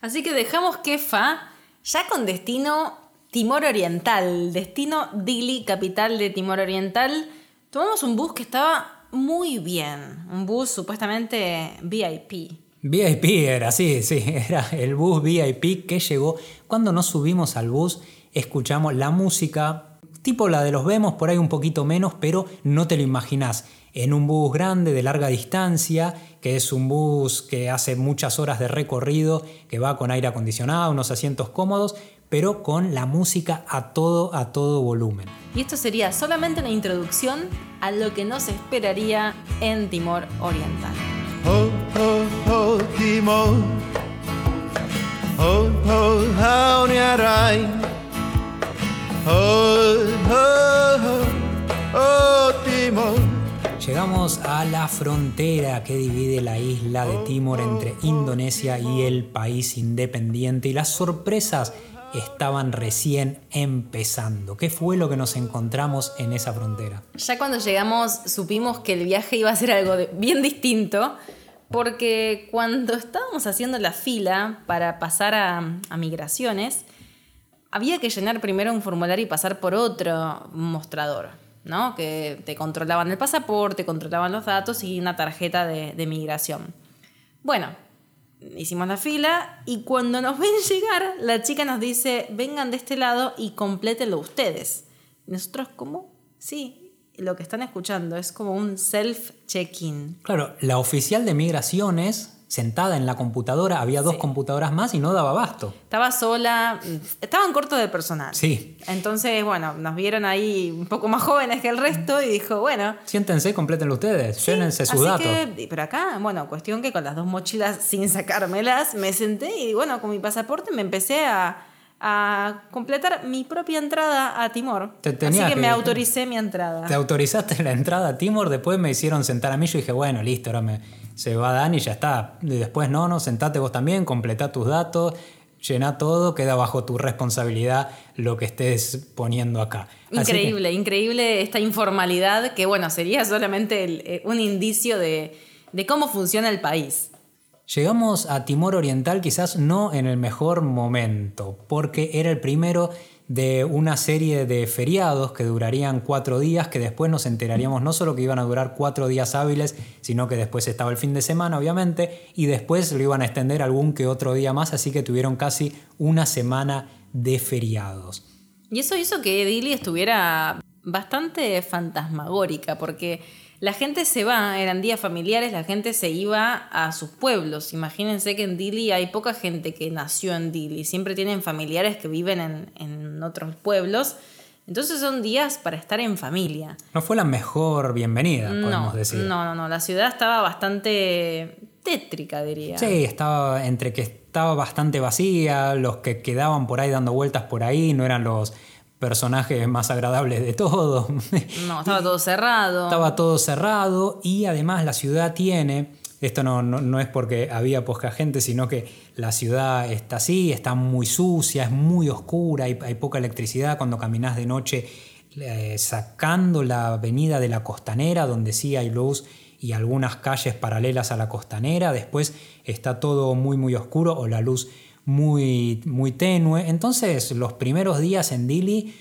Así que dejamos Kefa ya con destino Timor Oriental, destino Dili, capital de Timor Oriental. Tomamos un bus que estaba muy bien, un bus supuestamente VIP. VIP era, sí, sí, (laughs) era el bus VIP que llegó. Cuando nos subimos al bus, escuchamos la música, tipo la de los vemos, por ahí un poquito menos, pero no te lo imaginas. En un bus grande de larga distancia, que es un bus que hace muchas horas de recorrido, que va con aire acondicionado, unos asientos cómodos, pero con la música a todo, a todo volumen. Y esto sería solamente una introducción a lo que nos esperaría en Timor Oriental. Llegamos a la frontera que divide la isla de Timor entre Indonesia y el país independiente. Y las sorpresas estaban recién empezando. ¿Qué fue lo que nos encontramos en esa frontera? Ya cuando llegamos supimos que el viaje iba a ser algo bien distinto, porque cuando estábamos haciendo la fila para pasar a, migraciones, había que llenar primero un formulario y pasar por otro mostrador, ¿no? Que te controlaban el pasaporte, controlaban los datos y una tarjeta de, de migración. Bueno, hicimos la fila y cuando nos (laughs) ven llegar, la chica nos dice, vengan de este lado y complétenlo ustedes. Y nosotros, ¿cómo? Sí, lo que están escuchando es como un self-check-in. Claro, la oficial de migraciones sentada en la computadora, había dos computadoras más y no daba abasto. Estaba sola, estaban cortos de personal. Sí. Entonces, bueno, nos vieron ahí un poco más jóvenes que el resto y dijo, bueno. Siéntense, complétenlo ustedes, llénense sus datos. pero acá, bueno, cuestión que con las dos mochilas (laughs) sin sacármelas me senté y bueno, con mi pasaporte me empecé a, completar mi propia entrada a Timor. Así que, me autoricé mi entrada. Te autorizaste la entrada a Timor, después me hicieron sentar a mí, yo dije, bueno, listo, ahora me se va Dani y ya está. Y después, no, no, sentate vos también, completa tus datos, llena todo, queda bajo tu responsabilidad lo que estés poniendo acá. Increíble, increíble esta informalidad que, bueno, sería solamente eh, un indicio de, de cómo funciona el país. Llegamos a Timor Oriental quizás no en el mejor momento, porque era el primero de una serie de feriados que durarían cuatro días, que después nos enteraríamos no solo que iban a durar cuatro días hábiles, sino que después estaba el fin de semana, obviamente, y después lo iban a extender algún que otro día más, así que tuvieron casi una semana de feriados. Y eso hizo que Dili estuviera bastante fantasmagórica, porque la gente se va, eran días familiares, la gente se iba a sus pueblos. Imagínense que en Dili hay poca gente que nació en Dili, siempre tienen familiares que viven en, otros pueblos. Entonces son días para estar en familia. No fue la mejor bienvenida, podemos decir. No, no, no. La ciudad estaba bastante tétrica, diría. Sí, estaba entre que estaba bastante vacía, los que quedaban por ahí dando vueltas por ahí no eran los personajes más agradables de todo. (laughs) No, estaba todo cerrado. Estaba todo cerrado y además la ciudad tiene, esto no, no, es porque había poca gente, sino que la ciudad está así, está muy sucia, es muy oscura, hay, hay poca electricidad cuando caminas de noche eh, sacando la avenida de la costanera donde sí hay luz y algunas calles paralelas a la costanera, después está todo muy muy oscuro o la luz muy, muy tenue. Entonces, los primeros días en Dili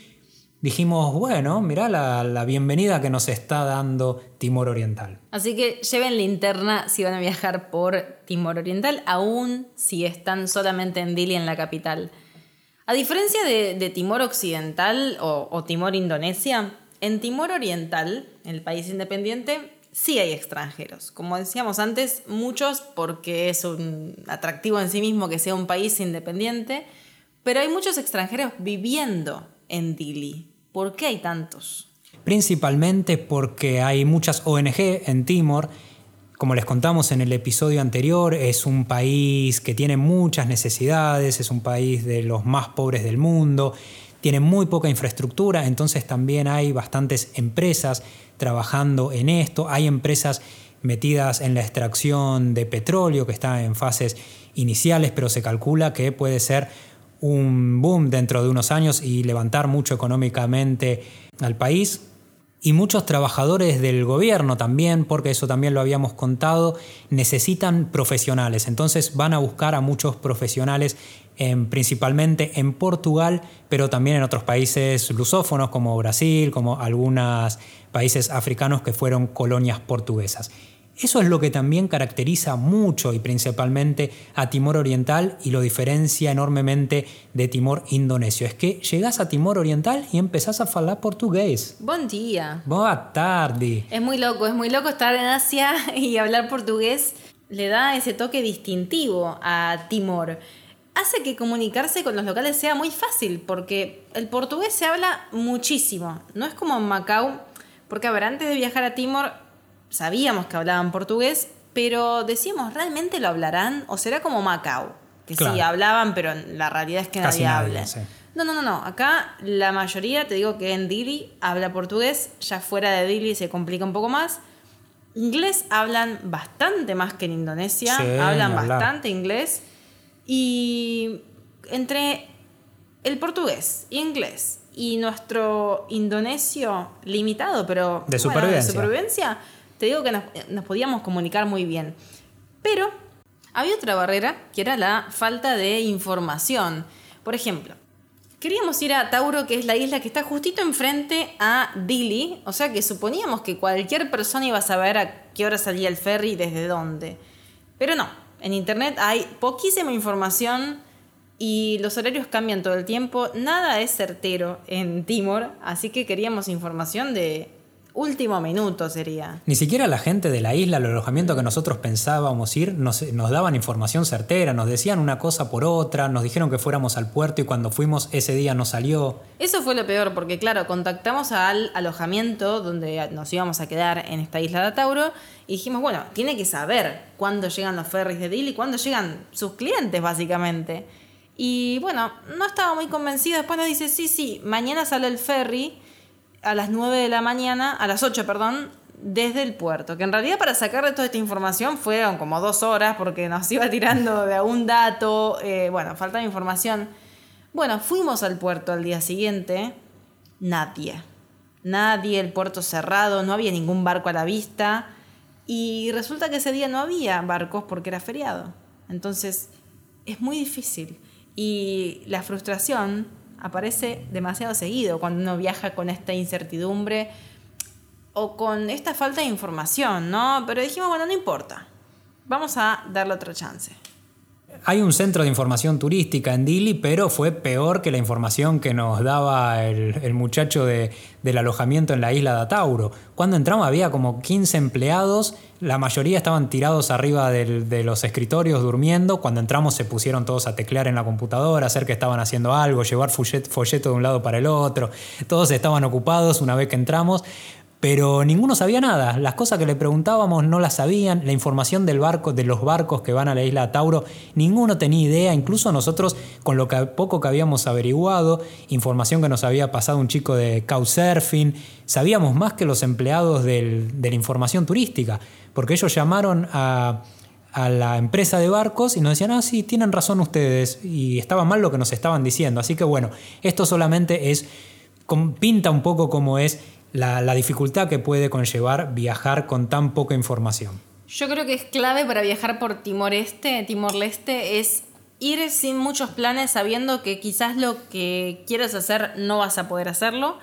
dijimos, bueno, mirá la, bienvenida que nos está dando Timor Oriental. Así que lleven linterna si van a viajar por Timor Oriental, aún si están solamente en Dili, en la capital. A diferencia de, Timor Occidental o, o Timor Indonesia, en Timor Oriental, el país independiente, sí hay extranjeros. Como decíamos antes, muchos porque es un atractivo en sí mismo que sea un país independiente, pero hay muchos extranjeros viviendo en Dili. ¿Por qué hay tantos? Principalmente porque hay muchas ONG en Timor. Como les contamos en el episodio anterior, es un país que tiene muchas necesidades, es un país de los más pobres del mundo, tiene muy poca infraestructura, entonces también hay bastantes empresas trabajando en esto. Hay empresas metidas en la extracción de petróleo que está en fases iniciales, pero se calcula que puede ser un boom dentro de unos años y levantar mucho económicamente al país. Y muchos trabajadores del gobierno también, porque eso también lo habíamos contado, necesitan profesionales. Entonces van a buscar a muchos profesionales principalmente en Portugal, pero también en otros países lusófonos como Brasil, como algunos países africanos que fueron colonias portuguesas. Eso es lo que también caracteriza mucho y principalmente a Timor Oriental y lo diferencia enormemente de Timor Indonesio. Es que llegas a Timor Oriental y empezás a hablar portugués. Buen día. Buenas tarde. Es muy loco, es muy loco estar en Asia (laughs) y hablar portugués le da ese toque distintivo a Timor hace que comunicarse con los locales sea muy fácil, porque el portugués se habla muchísimo. No es como en Macao, porque a ver, antes de viajar a Timor sabíamos que hablaban portugués, pero decíamos, ¿realmente lo hablarán? ¿O será como Macao? Que sí hablaban, pero la realidad es que nadie, habla. No, no, no, no. Acá la mayoría, te digo que en Dili habla portugués, ya fuera de Dili se complica un poco más. Inglés hablan bastante más que en Indonesia, hablan bastante inglés. Y entre el portugués, inglés y nuestro indonesio limitado, pero de supervivencia, de supervivencia te digo que nos, nos podíamos comunicar muy bien. Pero había otra barrera que era la falta de información. Por ejemplo, Queríamos ir a Tauro, que es la isla que está justito enfrente a Dili, o sea que suponíamos que cualquier persona iba a saber a qué hora salía el ferry y desde dónde. Pero no, en Internet hay poquísima información y los horarios cambian todo el tiempo. Nada es certero en Timor, así que queríamos información de último minuto sería. Ni siquiera la gente de la isla, el alojamiento que nosotros pensábamos ir, nos, nos, daban información certera, nos decían una cosa por otra, nos dijeron que fuéramos al puerto y cuando fuimos ese día no salió. Eso fue lo peor, porque claro, contactamos al alojamiento donde nos íbamos a quedar en esta isla de Tauro y dijimos, bueno, tiene que saber cuándo llegan los ferries de Dili y cuándo llegan sus clientes, básicamente. Y bueno, no estaba muy convencido. Después nos dice, sí, sí, mañana sale el ferry a las 9 de la mañana, a las 8, perdón, desde el puerto. Que en realidad para sacarle toda esta información fueron como dos horas porque nos iba tirando de algún dato, eh, bueno, faltaba información. Bueno, fuimos al puerto al día siguiente, nadie. Nadie, el puerto cerrado, no había ningún barco a la vista. Y resulta que ese día no había barcos porque era feriado. Entonces, es muy difícil. Y la frustración aparece demasiado seguido cuando uno viaja con esta incertidumbre o con esta falta de información, ¿no? Pero dijimos, bueno, no importa, vamos a darle otra chance. Hay un centro de información turística en Dili, pero fue peor que la información que nos daba el, muchacho del alojamiento en la isla de Atauro. Cuando entramos había como 15 empleados, la mayoría estaban tirados arriba de los escritorios durmiendo. Cuando entramos se pusieron todos a teclear en la computadora, hacer que estaban haciendo algo, llevar folleto de un lado para el otro. Todos estaban ocupados una vez que entramos pero ninguno sabía nada. Las cosas que le preguntábamos no las sabían. La información del barco, de los barcos que van a la isla Tauro, ninguno tenía idea. Incluso nosotros, con lo que, poco que habíamos averiguado, información que nos había pasado un chico de Couchsurfing, sabíamos más que los empleados de la información turística, porque ellos llamaron a, a la empresa de barcos y nos decían, ah, sí, tienen razón ustedes, y estaba mal lo que nos estaban diciendo. Así que bueno, esto solamente es, pinta un poco como es la, dificultad que puede conllevar viajar con tan poca información. Yo creo que es clave para viajar por Timor Este, Timor Leste, es ir sin muchos planes sabiendo que quizás lo que quieres hacer no vas a poder hacerlo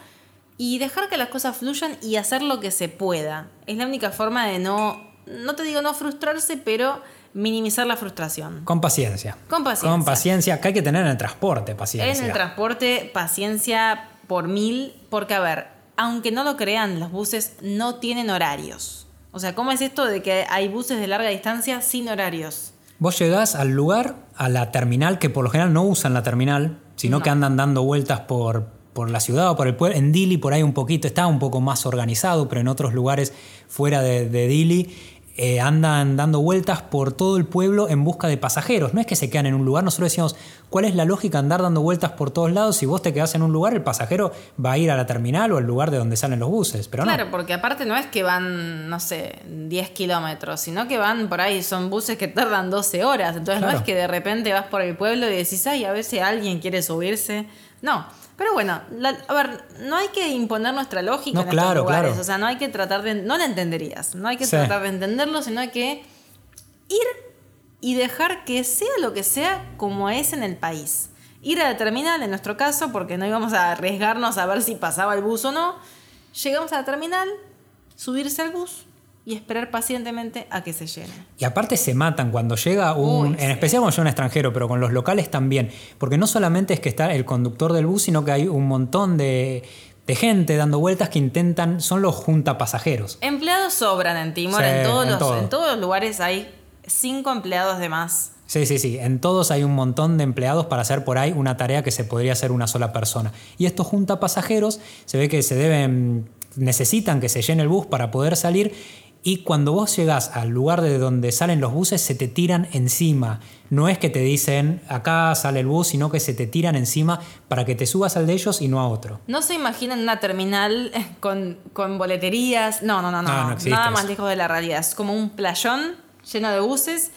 y dejar que las cosas fluyan y hacer lo que se pueda. Es la única forma de no, no te digo no frustrarse, pero minimizar la frustración. Con paciencia. Con paciencia. Con paciencia, que hay que tener en el transporte paciencia. En el transporte, paciencia por mil, porque a ver, aunque no lo crean, los buses no tienen horarios. O sea, ¿cómo es esto de que hay buses de larga distancia sin horarios? Vos llegás al lugar, a la terminal, que por lo general no usan la terminal, sino que andan dando vueltas por, por la ciudad o por el pueblo. En Dili por ahí un poquito, está un poco más organizado, pero en otros lugares fuera de, de Dili eh, andan dando vueltas por todo el pueblo en busca de pasajeros. No es que se quedan en un lugar, nosotros decíamos, ¿cuál es la lógica andar dando vueltas por todos lados? Si vos te quedás en un lugar, el pasajero va a ir a la terminal o al lugar de donde salen los buses. Pero claro, porque aparte no es que van, no sé, 10 kilómetros, sino que van por ahí, son buses que tardan 12 horas. Entonces no es que de repente vas por el pueblo y decís, ay, a si alguien quiere subirse. No, pero bueno, a ver, no hay que imponer nuestra lógica en estos lugares. O sea, no hay que tratar de. No la entenderías. No hay que tratar de entenderlo, sino hay que ir y dejar que sea lo que sea como es en el país. Ir a la terminal, en nuestro caso, porque no íbamos a arriesgarnos a ver si pasaba el bus o no. Llegamos a la terminal, subirse al bus, y esperar pacientemente a que se llene. Y aparte se matan cuando llega un, en especial cuando llega un extranjero, pero con los locales también, porque no solamente es que está el conductor del bus, sino que hay un montón de, gente dando vueltas que intentan, son los junta pasajeros. Empleados sobran en Timor, en, todos los, en todos los lugares hay cinco empleados de más. Sí, sí, sí. En todos hay un montón de empleados para hacer por ahí una tarea que se podría hacer una sola persona. Y estos junta pasajeros se ve que se deben, necesitan que se llene el bus para poder salir y cuando vos llegás al lugar de donde salen los buses, se te tiran encima. No es que te dicen, acá sale el bus, sino que se te tiran encima para que te subas al de ellos y no a otro. No se imaginan una terminal con, con boleterías. No, no, no, no. Ah, Nada más lejos de la realidad. Es como un playón lleno de buses.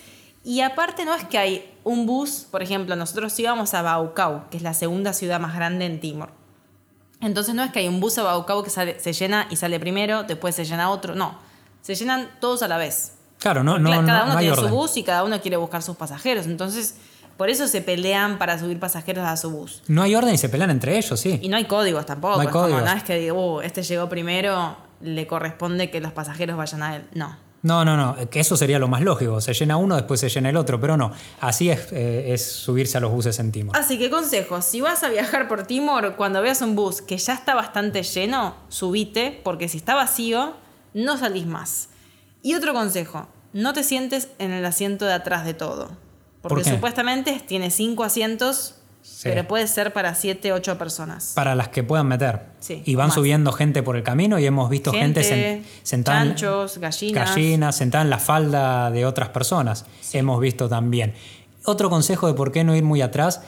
Y aparte no es que hay un bus, por ejemplo, nosotros íbamos a Baucau, que es la segunda ciudad más grande en Timor. Entonces no es que hay un bus a Baucau que se llena y sale primero, después se llena otro. No se llenan todos a la vez. Claro, no, no. Cada uno tiene su bus y cada uno quiere buscar sus pasajeros. Entonces, por eso se pelean para subir pasajeros a su bus. No hay orden y se pelean entre ellos, sí. Y no hay códigos tampoco. No hay códigos. no es que digo, uh, este llegó primero, le corresponde que los pasajeros vayan a él. No. No, no, no, que eso sería lo más lógico. Se llena uno, después se llena el otro, pero no. Así es, eh, es subirse a los buses en Timor. Así que consejo, si vas a viajar por Timor, cuando veas un bus que ya está bastante lleno, subite, porque si está vacío, no salís más. Y otro consejo, no te sientes en el asiento de atrás de todo. Porque supuestamente tiene cinco asientos, pero puede ser para siete, ocho personas. Para las que puedan meter. y van subiendo gente por el camino y hemos visto gente, sentada, chanchos, gallinas. gallinas, sentada en la falda de otras personas. Hemos visto también. Otro consejo de por qué no ir muy atrás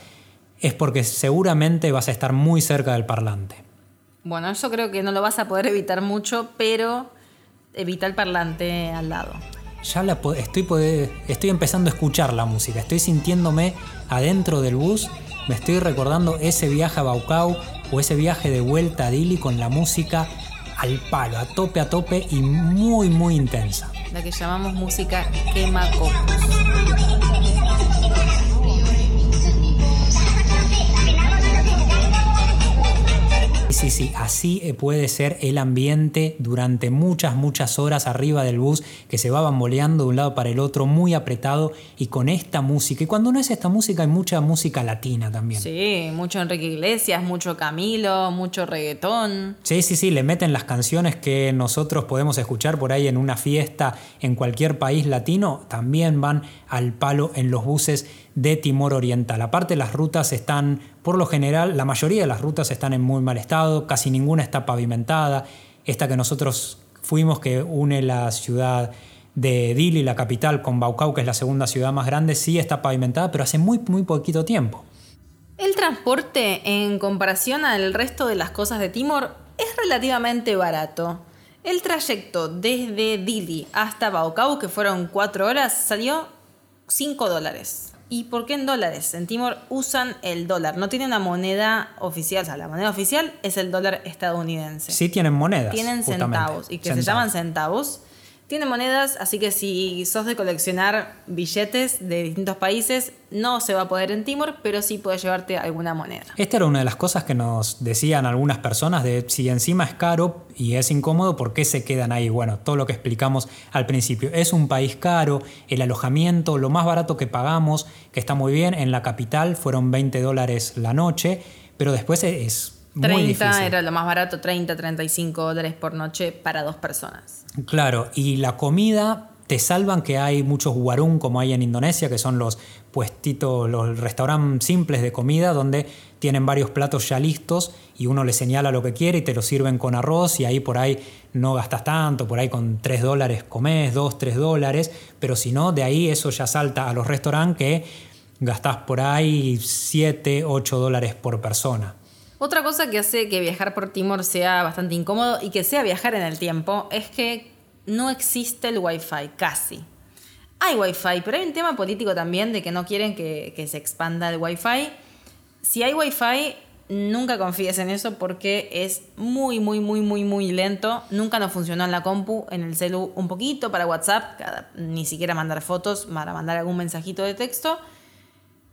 es porque seguramente vas a estar muy cerca del parlante. Bueno, eso creo que no lo vas a poder evitar mucho, pero evita el parlante al lado. Ya la estoy, estoy empezando a escuchar la música, estoy sintiéndome adentro del bus, me estoy recordando ese viaje a Baucau o ese viaje de vuelta a Dili con la música al palo, a tope, a tope y muy, muy intensa. La que llamamos música quema Sí, sí, así eh, puede ser el ambiente durante muchas, muchas horas arriba del bus que se va bamboleando de un lado para el otro, muy apretado y con esta música. Y cuando no es esta música, hay mucha música latina también. Sí, mucho Enrique Iglesias, mucho Camilo, mucho reggaetón. Sí, sí, sí, le meten las canciones que nosotros podemos escuchar por ahí en una fiesta en cualquier país latino, también van al palo en los buses de Timor Oriental. Aparte las rutas están, por lo general, la mayoría de las rutas están en muy mal estado, casi ninguna está pavimentada. esta que nosotros fuimos, que une la ciudad de Dili, la capital, con Baucau, que es la segunda ciudad más grande, sí está pavimentada, pero hace muy, muy poquito tiempo. El transporte, en comparación al resto de las cosas de Timor, es relativamente barato. El trayecto desde Dili hasta Baucau, que fueron 4 horas, salió 5 dólares. ¿Y por qué en dólares? En Timor usan el dólar, no tienen una moneda oficial, o sea, la moneda oficial es el dólar estadounidense. Sí tienen monedas. Tienen centavos y que se llaman centavos. Tiene monedas, así que si sos de coleccionar billetes de distintos países, no se va a poder en Timor, pero sí puedes llevarte alguna moneda. Esta era una de las cosas que nos decían algunas personas de si encima es caro y es incómodo, ¿por qué se quedan ahí? Bueno, todo lo que explicamos al principio. Es un país caro, el alojamiento, lo más barato que pagamos, que está muy bien, en la capital fueron 20 dólares la noche, pero después es 30 era lo más barato, 30, 35 dólares por noche para dos personas. Claro, y la comida te salvan que hay muchos warung como hay en Indonesia, que son los puestitos, los restaurantes simples de comida donde tienen varios platos ya listos y uno le señala lo que quiere y te lo sirven con arroz y ahí por ahí no gastas tanto, por ahí con 3 dólares comes, 2, 3 dólares, pero si no, de ahí eso ya salta a los restaurantes que gastás por ahí 7, 8 dólares por persona. Otra cosa que hace que viajar por Timor sea bastante incómodo y que sea viajar en el tiempo es que no existe el Wi-Fi, casi. Hay Wi-Fi, pero hay un tema político también de que no quieren que, se expanda el Wi-Fi. Si hay Wi-Fi, nunca confíes en eso porque es muy, muy, muy, muy, muy lento. Nunca nos funcionó en la compu, en el celu un poquito para WhatsApp, ni siquiera mandar fotos, para mandar algún mensajito de texto.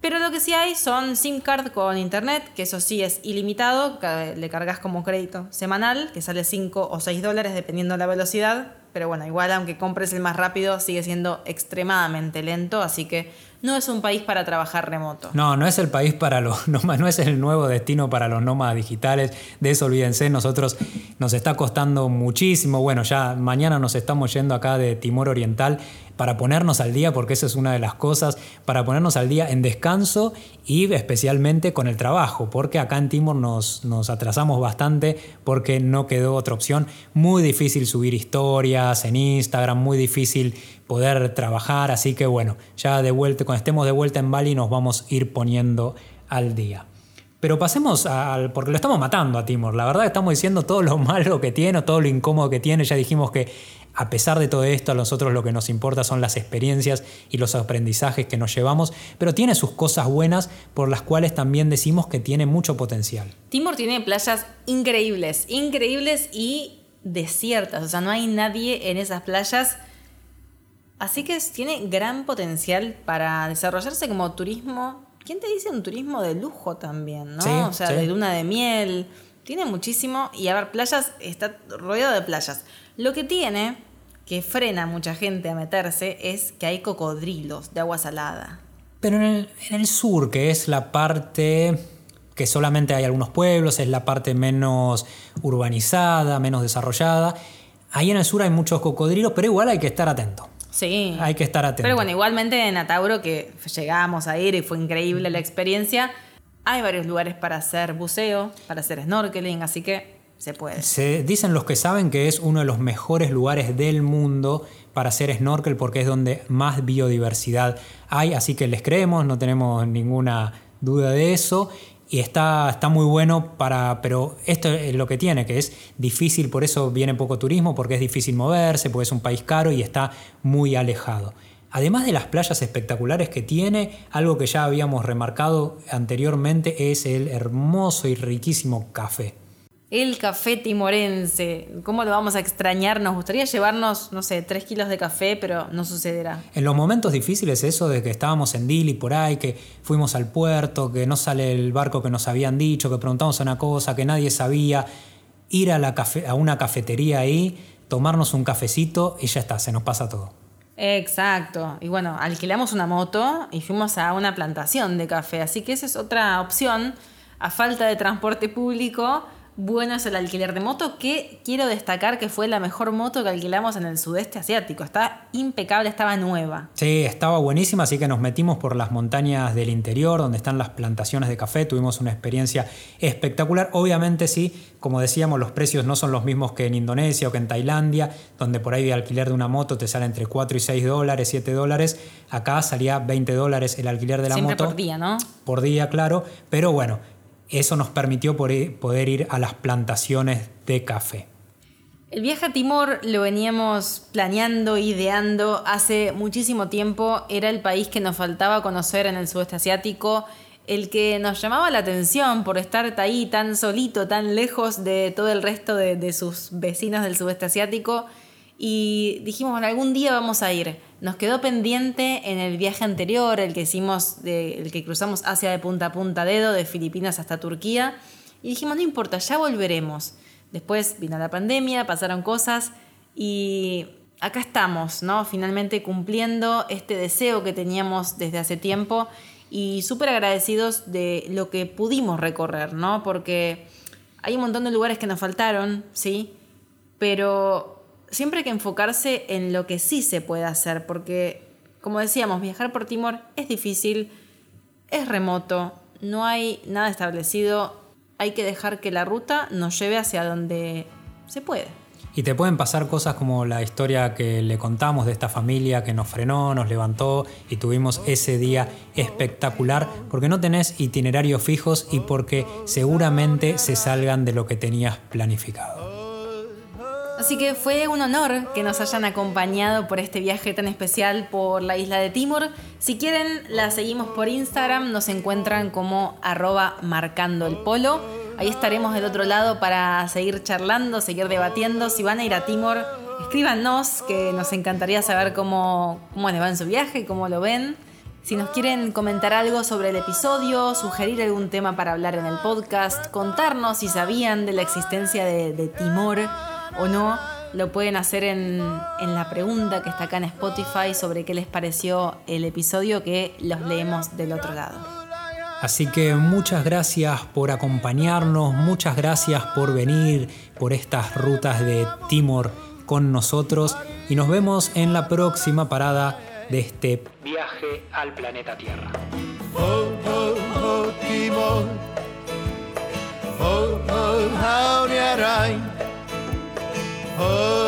Pero lo que sí hay son SIM card con internet, que eso sí es ilimitado, le cargas como crédito semanal, que sale 5 o 6 dólares dependiendo de la velocidad. Pero bueno, igual aunque compres el más rápido, sigue siendo extremadamente lento, así que no es un país para trabajar remoto. No, no es el país para los (laughs) nómadas, no es el nuevo destino para los nómadas digitales. De eso olvídense, nosotros nos está costando muchísimo. Bueno, ya mañana nos estamos yendo acá de Timor Oriental para ponernos al día, porque esa es una de las cosas, para ponernos al día en descanso y especialmente con el trabajo, porque acá en Timor nos, nos atrasamos bastante porque no quedó otra opción. Muy difícil subir historias en Instagram, muy difícil poder trabajar, así que bueno, ya de vuelta, cuando estemos de vuelta en Bali nos vamos a ir poniendo al día. Pero pasemos al. porque lo estamos matando a Timor. La verdad estamos diciendo todo lo malo que tiene, todo lo incómodo que tiene. Ya dijimos que a pesar de todo esto, a nosotros lo que nos importa son las experiencias y los aprendizajes que nos llevamos, pero tiene sus cosas buenas por las cuales también decimos que tiene mucho potencial. Timor tiene playas increíbles, increíbles y desiertas, o sea, no hay nadie en esas playas. Así que tiene gran potencial para desarrollarse como turismo. ¿Quién te dice un turismo de lujo también, no? o sea, de luna de miel. Tiene muchísimo. Y a ver, playas, está rodeado de playas. Lo que tiene que frena a mucha gente a meterse es que hay cocodrilos de agua salada. Pero en el, sur, que es la parte que solamente hay algunos pueblos, es la parte menos urbanizada, menos desarrollada. Ahí en el sur hay muchos cocodrilos, pero igual hay que estar atento. Sí. Hay que estar atento. Pero bueno, igualmente en Atauro, que llegamos a ir y fue increíble la experiencia, hay varios lugares para hacer buceo, para hacer snorkeling, así que se puede. Dicen los que saben que es uno de los mejores lugares del mundo para hacer snorkel porque es donde más biodiversidad hay, así que les creemos, no tenemos ninguna duda de eso. Y está, está muy bueno para. Pero esto es lo que tiene, que es difícil, por eso viene poco turismo, porque es difícil moverse, porque es un país caro y está muy alejado. Además de las playas espectaculares que tiene, algo que ya habíamos remarcado anteriormente es el hermoso y riquísimo café. El café timorense, ¿cómo lo vamos a extrañar? Nos gustaría llevarnos, no sé, tres kilos de café, pero no sucederá. En los momentos difíciles, eso de que estábamos en Dili por ahí, que fuimos al puerto, que no sale el barco que nos habían dicho, que preguntamos una cosa, que nadie sabía, ir a, la a una cafetería ahí, tomarnos un cafecito y ya está, se nos pasa todo. Exacto. Y bueno, alquilamos una moto y fuimos a una plantación de café, así que esa es otra opción. A falta de transporte público, bueno es el alquiler de moto, que quiero destacar que fue la mejor moto que alquilamos en el sudeste asiático. Está impecable, estaba nueva. Sí, estaba buenísima, así que nos metimos por las montañas del interior, donde están las plantaciones de café, tuvimos una experiencia espectacular. Obviamente sí, como decíamos, los precios no son los mismos que en Indonesia o que en Tailandia, donde por ahí de alquiler de una moto te sale entre 4 y 6 dólares, 7 dólares. Acá salía 20 dólares el alquiler de la Siempre moto. por día, ¿no? Por día, claro. Pero bueno, eso nos permitió poder ir a las plantaciones de café. El viaje a Timor lo veníamos planeando, ideando hace muchísimo tiempo. Era el país que nos faltaba conocer en el sudeste asiático, el que nos llamaba la atención por estar ahí tan solito, tan lejos de todo el resto de, de sus vecinos del sudeste asiático. Y dijimos, bueno, algún día vamos a ir. Nos quedó pendiente en el viaje anterior, el que hicimos, el que cruzamos Asia de punta a punta dedo, de Filipinas hasta Turquía. Y dijimos, no importa, ya volveremos. Después vino la pandemia, pasaron cosas y acá estamos, ¿no? Finalmente cumpliendo este deseo que teníamos desde hace tiempo y súper agradecidos de lo que pudimos recorrer, ¿no? Porque hay un montón de lugares que nos faltaron, ¿sí? Pero siempre hay que enfocarse en lo que sí se puede hacer, porque, como decíamos, viajar por Timor es difícil, es remoto, no hay nada establecido, hay que dejar que la ruta nos lleve hacia donde se puede. Y te pueden pasar cosas como la historia que le contamos de esta familia que nos frenó, nos levantó y tuvimos ese día espectacular porque no tenés itinerarios fijos y porque seguramente se salgan de lo que tenías planificado. Así que fue un honor que nos hayan acompañado por este viaje tan especial por la isla de Timor. Si quieren, la seguimos por Instagram, nos encuentran como arroba marcando el polo. Ahí estaremos del otro lado para seguir charlando, seguir debatiendo. Si van a ir a Timor, escríbanos, que nos encantaría saber cómo, cómo les va en su viaje, cómo lo ven. Si nos quieren comentar algo sobre el episodio, sugerir algún tema para hablar en el podcast, contarnos si sabían de la existencia de, de Timor o no, lo pueden hacer en, en, la pregunta que está acá en Spotify sobre qué les pareció el episodio que los leemos del otro lado. Así que muchas gracias por acompañarnos, muchas gracias por venir por estas rutas de Timor con nosotros y nos vemos en la próxima parada de este viaje al planeta Tierra. Oh, oh, oh, Timor. Oh, oh, Oh,